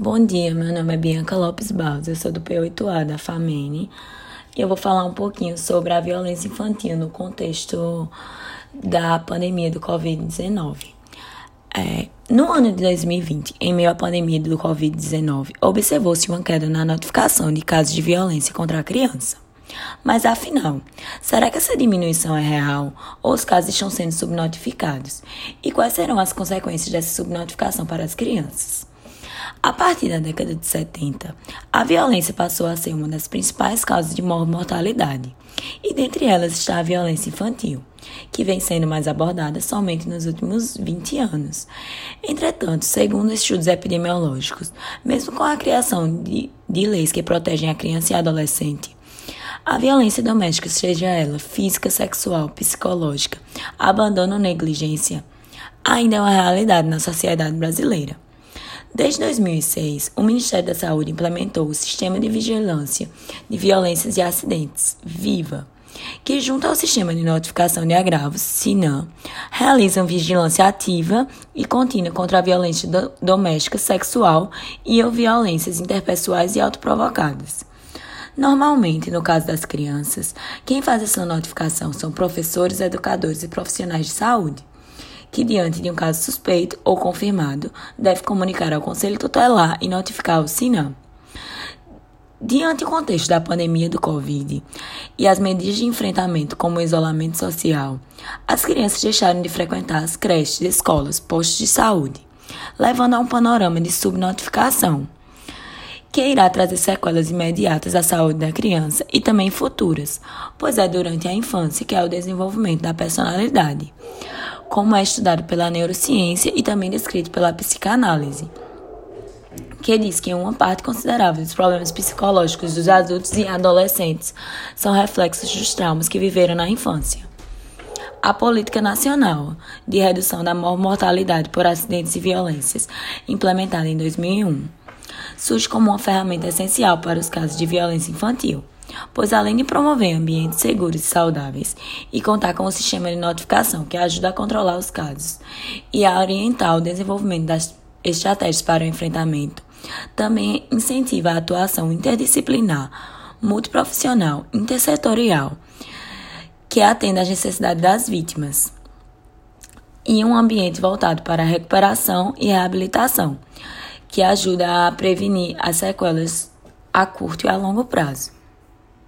Bom dia, meu nome é Bianca Lopes Barros, eu sou do P8A da FAMENE e eu vou falar um pouquinho sobre a violência infantil no contexto da pandemia do Covid-19. É, no ano de 2020, em meio à pandemia do Covid-19, observou-se uma queda na notificação de casos de violência contra a criança. Mas afinal, será que essa diminuição é real ou os casos estão sendo subnotificados? E quais serão as consequências dessa subnotificação para as crianças? A partir da década de 70, a violência passou a ser uma das principais causas de mortalidade, e dentre elas está a violência infantil, que vem sendo mais abordada somente nos últimos 20 anos. Entretanto, segundo estudos epidemiológicos, mesmo com a criação de, de leis que protegem a criança e a adolescente, a violência doméstica, seja ela física, sexual, psicológica, abandono ou negligência, ainda é uma realidade na sociedade brasileira. Desde 2006, o Ministério da Saúde implementou o Sistema de Vigilância de Violências e Acidentes, VIVA, que, junto ao Sistema de Notificação de Agravos, SINAM, realizam vigilância ativa e contínua contra a violência do doméstica, sexual e ou violências interpessoais e autoprovocadas. Normalmente, no caso das crianças, quem faz essa notificação são professores, educadores e profissionais de saúde que, diante de um caso suspeito ou confirmado, deve comunicar ao Conselho Tutelar e notificar o SINAM. Diante do contexto da pandemia do Covid e as medidas de enfrentamento, como o isolamento social, as crianças deixaram de frequentar as creches, escolas, postos de saúde, levando a um panorama de subnotificação, que irá trazer sequelas imediatas à saúde da criança e também futuras, pois é durante a infância que é o desenvolvimento da personalidade como é estudado pela neurociência e também descrito pela psicanálise, que diz que uma parte considerável dos problemas psicológicos dos adultos e adolescentes são reflexos dos traumas que viveram na infância. A Política Nacional de Redução da Mortalidade por Acidentes e Violências, implementada em 2001, surge como uma ferramenta essencial para os casos de violência infantil pois além de promover ambientes seguros e saudáveis e contar com um sistema de notificação que ajuda a controlar os casos e a orientar o desenvolvimento das estratégias para o enfrentamento, também incentiva a atuação interdisciplinar, multiprofissional, intersetorial, que atenda às necessidades das vítimas, e um ambiente voltado para a recuperação e reabilitação, que ajuda a prevenir as sequelas a curto e a longo prazo.